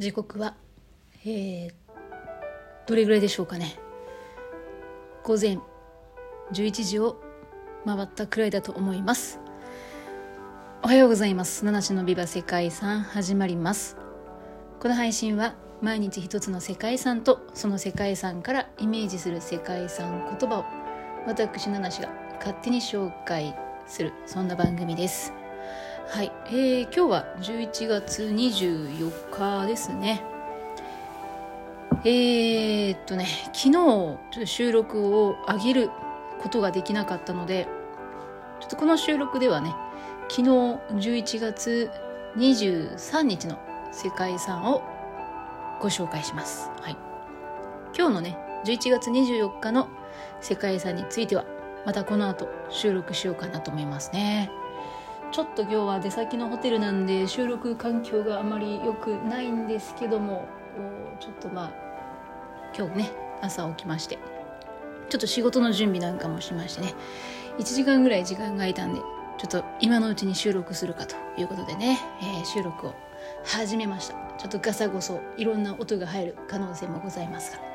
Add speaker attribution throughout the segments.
Speaker 1: 時刻は、えー、どれぐらいでしょうかね。午前11時を回ったくらいだと思います。おはようございます。七種のビバ世界遺産始まります。この配信は毎日一つの世界遺産とその世界遺産からイメージする世界遺産言葉を私七種が勝手に紹介するそんな番組です。はい、えー、今日は11月24日ですね。えー、っとね昨日収録を上げることができなかったのでちょっとこの収録ではね昨日11月23日の世界遺産をご紹介します、はい、今日のね11月24日の世界遺産についてはまたこの後収録しようかなと思いますね。ちょっと今日は出先のホテルなんで収録環境があまり良くないんですけどもちょっとまあ今日ね朝起きましてちょっと仕事の準備なんかもしましてね1時間ぐらい時間が空いたんでちょっと今のうちに収録するかということでね、えー、収録を始めました。ちょっとガサゴソいろんな音が入る可能性もございますが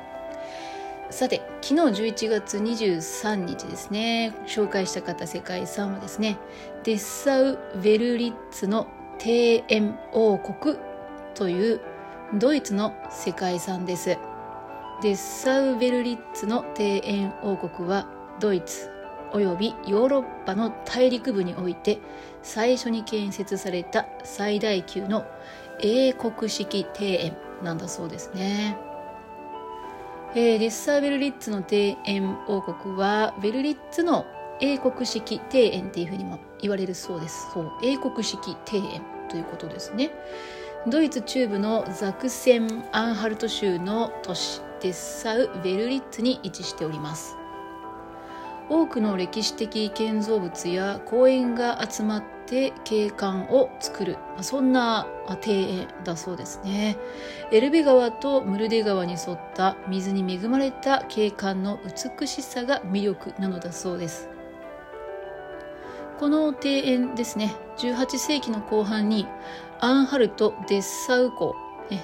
Speaker 1: さて昨日11月23日ですね。紹介した方世界遺産はですねデッサウ・ベルリッツの庭園王国というドイツの世界遺産です。デッサウ・ベルリッツの庭園王国はドイツおよびヨーロッパの大陸部において最初に建設された最大級の英国式庭園なんだそうですね。えー、レッサーベルリッツの庭園王国はベルリッツの英国式庭園っていうふうにも言われるそうです。そう。英国式庭園ということですね。ドイツ中部のザクセン・アンハルト州の都市デッサウ・ベルリッツに位置しております多くの歴史的建造物や公園が集まって景観を作る。そんな庭園だそうですね。エルベ川とムルデ川に沿った水に恵まれた景観の美しさが魅力なのだそうです。この庭園ですね。18世紀の後半にアンハルト・デッサウ公、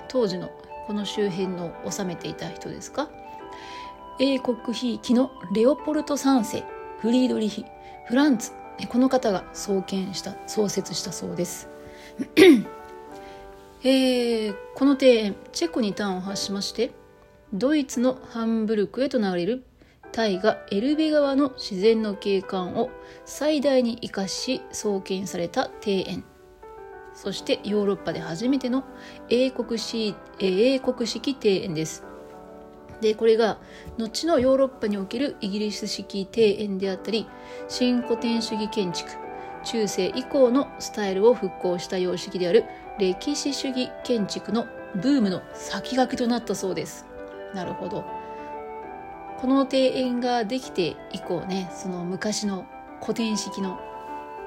Speaker 1: 当時のこの周辺の治めていた人ですか？英国ひいきのレオポルト3世フリードリヒフランツこの方が創建した創設したそうです。えー、この庭園チェコに端を発しましてドイツのハンブルクへと流れる大河エルベ川の自然の景観を最大に生かし創建された庭園。そしてヨーロッパで初めての英国英国式庭園です。でこれが後のヨーロッパにおけるイギリス式庭園であったり新古典主義建築中世以降のスタイルを復興した様式である歴史主義建築のブームの先駆けとなったそうです。なるほど。この庭園ができて以降ねその昔の古典式の、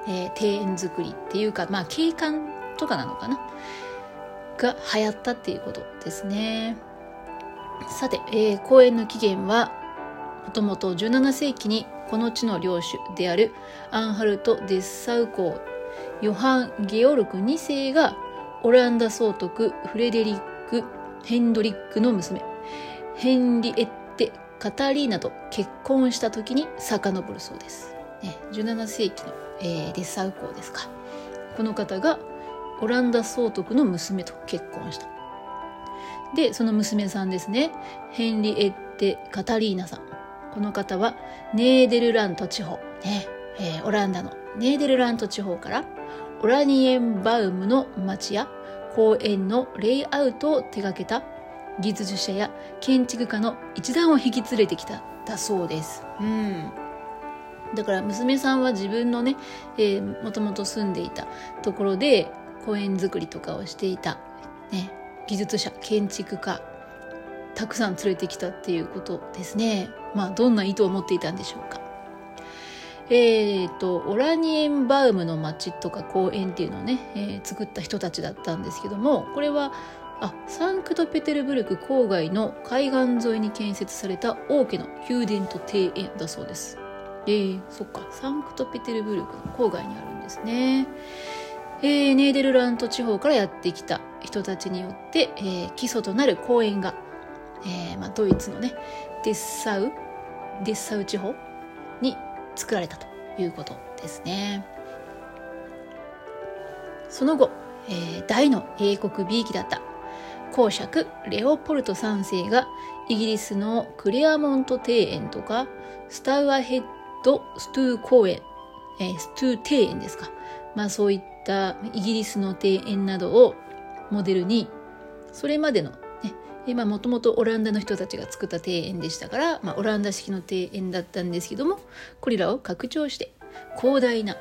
Speaker 1: えー、庭園作りっていうかまあ景観とかなのかな？が流行ったっていうことですね。さて、えー、公園の起源はもともと17世紀にこの地の領主であるアンハルト・デッサウ公ヨハン・ゲオルク2世がオランダ総督フレデリック・ヘンドリックの娘ヘンリエッテ・カタリーナと結婚した時に遡るそうです、ね、17世紀の、えー、デッサウ公ですか。この方がオランダ総督の娘と結婚した。でその娘さんですね。ヘンリエッテ・カタリーナさん。この方はネーデルラント地方、ね。えー、オランダの。ネーデルラント地方からオラニエンバウムの町や公園のレイアウトを手掛けた技術者や建築家の一団を引き連れてきただそうです。うん。だから娘さんは自分のね、えー、もともと住んでいたところで公園作りとかをしていた、ね、技術者建築家たくさん連れてきたっていうことですね。まあどんな意図を持っていたんでしょうか。えーと、オラニエンバウムの町とか公園っていうのをね、えー、作った人たちだったんですけどもこれはあサンクトペテルブルク郊外の海岸沿いに建設された王家の宮殿と庭園だそうです。えー、そっかサンクトペテルブルクの郊外にあるんですね。えー、ネーデルラント地方からやってきた、人たちによって、えー、基礎となる公園が、えーまあ、ドイツのねデッサウデッサウ地方に作られたということですね。その後、えー、大の英国美意だった公爵レオポルト3世がイギリスのクレアモント庭園とかスタウアヘッドストゥー公園、えー、ストゥー庭園ですか。まあそういったたイギリスの庭園などをモデルにそれまでのねもともとオランダの人たちが作った庭園でしたから、まあ、オランダ式の庭園だったんですけどもこれらを拡張して広大な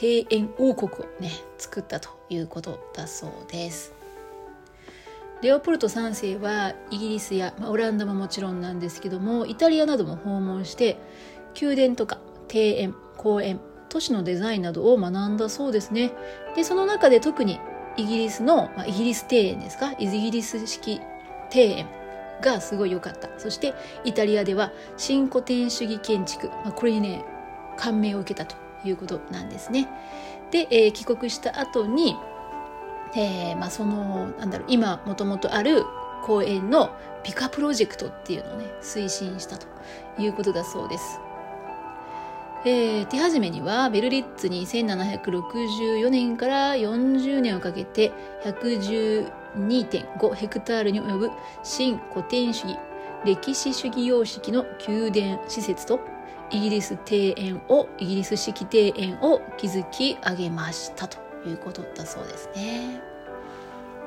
Speaker 1: 庭園王国をね作ったということだそうです。レオポルト3世はイギリスや、まあ、オランダももちろんなんですけどもイタリアなども訪問して宮殿とか庭園公園都市のデザインなどを学んだそうですね。でその中で特にイギリスの、まあ、イギリス庭園ですか？イギリス式庭園がすごい良かった。そしてイタリアでは新古典主義建築、まあ、これにね感銘を受けたということなんですね。で、えー、帰国した後にえー、まあ、そのなんだろう今もともとある公園のピカプロジェクトっていうのをね推進したということだそうです。えー、手始めにはベルリッツに1764年から40年をかけて112.5ヘクタールに及ぶ新古典主義歴史主義様式の宮殿施設とイギリス庭園をイギリス式庭園を築き上げましたということだそうですね。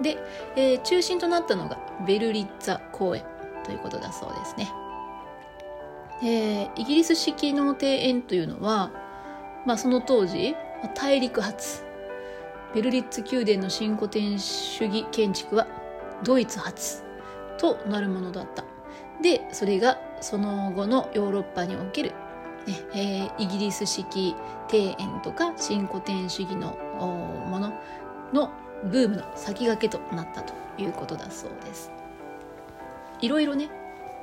Speaker 1: で、えー、中心となったのがベルリッツァ公園ということだそうですね。えー、イギリス式の庭園というのは、まあ、その当時大陸発ベルリッツ宮殿の新古典主義建築はドイツ発となるものだった。でそれがその後のヨーロッパにおけるねえー、イギリス式庭園とか新古典主義のもののブームの先駆けとなったということだそうです。いろいろね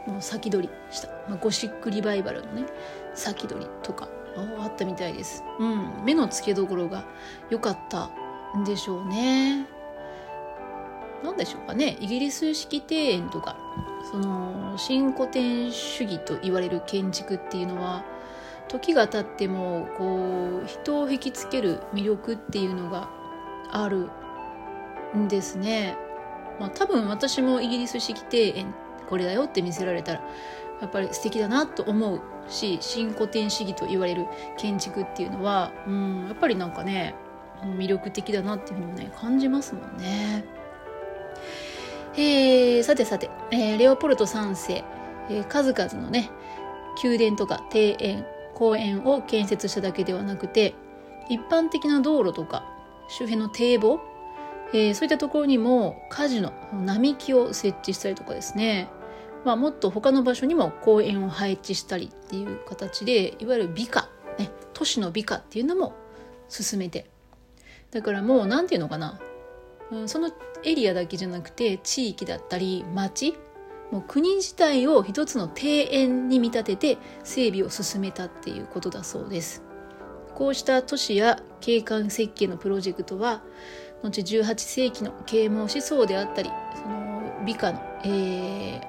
Speaker 1: もう先取りした、まあ、ゴシックリバイバルのね先取りとかあったみたいです。うん、目の付けどころが良かったんでしょうね。何でしょうかねイギリス式庭園とかその新古典主義と言われる建築っていうのは時が経ってもこう人を引きつける魅力っていうのがあるんですね。まあ、多分私もイギリス式庭園これだよって見せられたらやっぱり素敵だなと思うし新古典主義と言われる建築っていうのはうんやっぱりなんかね魅力的だなっていうふうにね感じますもんね。えー、さてさて、えー、レオポルト3世、えー、数々のね宮殿とか庭園公園を建設しただけではなくて一般的な道路とか周辺の堤防、えー、そういったところにも火事の並木を設置したりとかですね、まあ、もっと他の場所にも公園を配置したりっていう形でいわゆる美化、ね、都市の美化っていうのも進めて。だからもう何て言うのかな、うん、そのエリアだけじゃなくて地域だったり町もう国自体を一つの庭園に見立てて整備を進めたっていうことだそうです。こうした都市や景観設計のプロジェクトは後18世紀の啓蒙思想であったりその美化の、えー、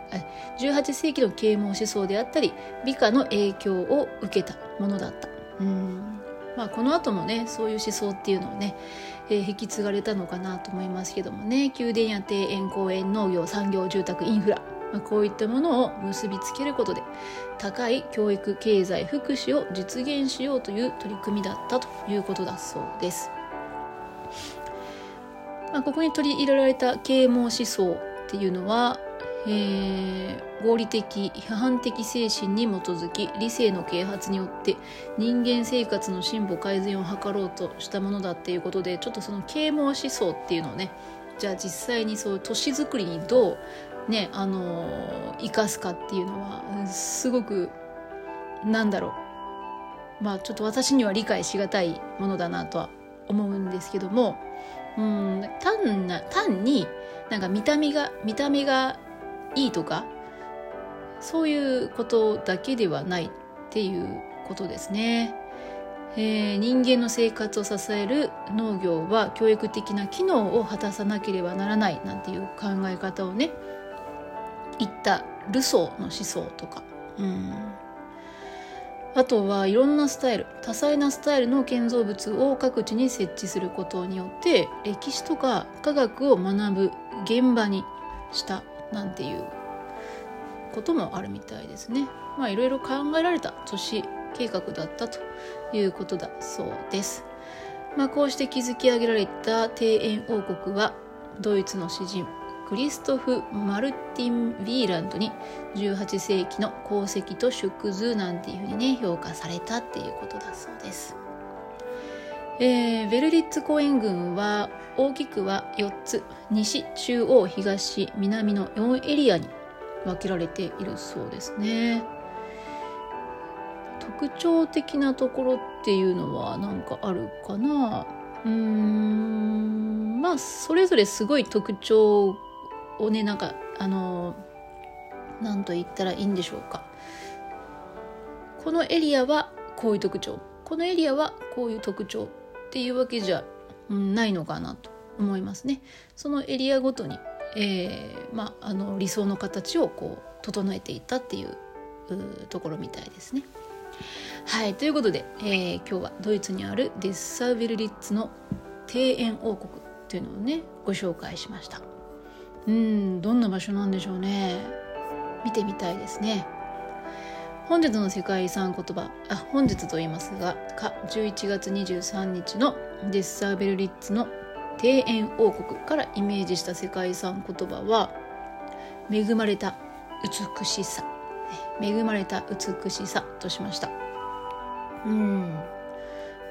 Speaker 1: 18世紀の啓蒙思想であったり美化の影響を受けたものだった。うん。まあこの後もねそういう思想っていうのをね、えー、引き継がれたのかなと思いますけどもね。宮殿や庭園公園農業産業住宅インフラ、こういったものを結びつけることで高い教育経済福祉を実現しようという取り組みだったということだそうです。まあ、ここに取り入れられた啓蒙思想っていうのは、えー、合理的批判的精神に基づき理性の啓発によって人間生活の進歩改善を図ろうとしたものだっていうことでちょっとその啓蒙思想っていうのをねじゃあ実際にそう都市づくりにどうねあの生かすかっていうのはすごくなんだろう。まあちょっと私には理解しがたいものだなとは思うんですけどもうん単な単になんか見た目が見た目がいいとかそういうことだけではないっていうことですね。えー、人間の生活を支える農業は教育的な機能を果たさなければならないなんていう考え方をね言ったルソーの思想とか、うん、あとはいろんなスタイル多彩なスタイルの建造物を各地に設置することによって歴史とか科学を学ぶ現場にしたなんていうこともあるみたいですね。まあいろいろ考えられた都市計画だったということだそうです。まあ、こうして築き上げられた庭園王国はドイツの詩人クリストフ・マルティン・ヴィーランドに18世紀の功績と縮図なんていうふうにね評価されたっていうことだそうです。えー、ベルリッツ公園群は大きくは4つ西中央東南の4エリアに分けられているそうですね特徴的なところっていうのは何かあるかな？うーんまあそれぞれすごい特徴をねなんかあの何と言ったらいいんでしょうかこのエリアはこういう特徴このエリアはこういう特徴っていうわけじゃないのかなと思いますね。そのエリアごとに、えーまあ、あの理想の形をこう整えていったっていうところみたいですね。はいということで、えー、今日はドイツにあるデッサーベルリッツの庭園王国っていうのをねご紹介しました。うんどんな場所なんでしょうね。見てみたいですね。本日の世界遺産言葉あ本日と言いますがか11月23日のデッサーベルリッツの庭園王国からイメージした世界遺産言葉は恵まれた美しさ。恵まれた美しさとしました。うん。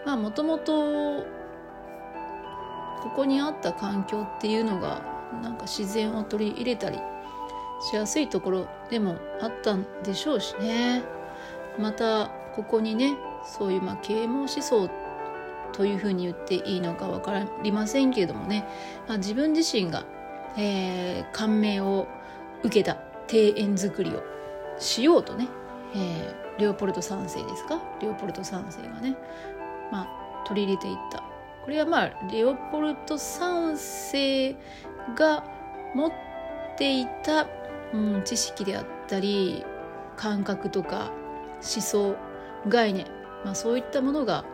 Speaker 1: まあもともとここにあった環境っていうのがなんか自然を取り入れたりしやすいところでもあったんでしょうしね。またここにねそういうまあ啓蒙思想というふうに言っていいのか分かりませんけれどもね、まあ、自分自身が、えー、感銘を受けた庭園作りをしようとね、えー、レオポルト3世ですか？レオポルト3世がね、まあ、取り入れていったこれはまあレオポルト3世が持っていた、うん、知識であったり感覚とか思想概念、まあ、そういったものが、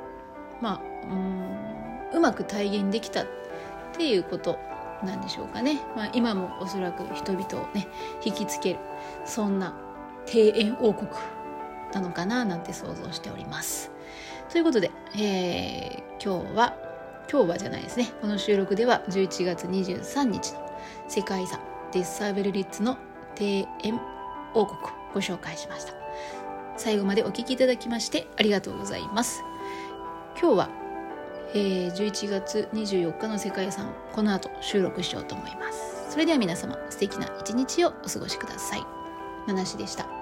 Speaker 1: まあ、うんうまく体現できたっていうことなんでしょうかね、まあ、今もおそらく人々をね引きつけるそんな庭園王国なのかななんて想像しております。ということで、えー、今日は今日はじゃないですねこの収録では11月23日の世界遺産デッサーベルリッツの庭園王国をご紹介しました最後までお聴きいただきましてありがとうございます今日は、えー、11月24日の世界遺産この後収録しようと思いますそれでは皆様素敵な一日をお過ごしください。ナナシでした。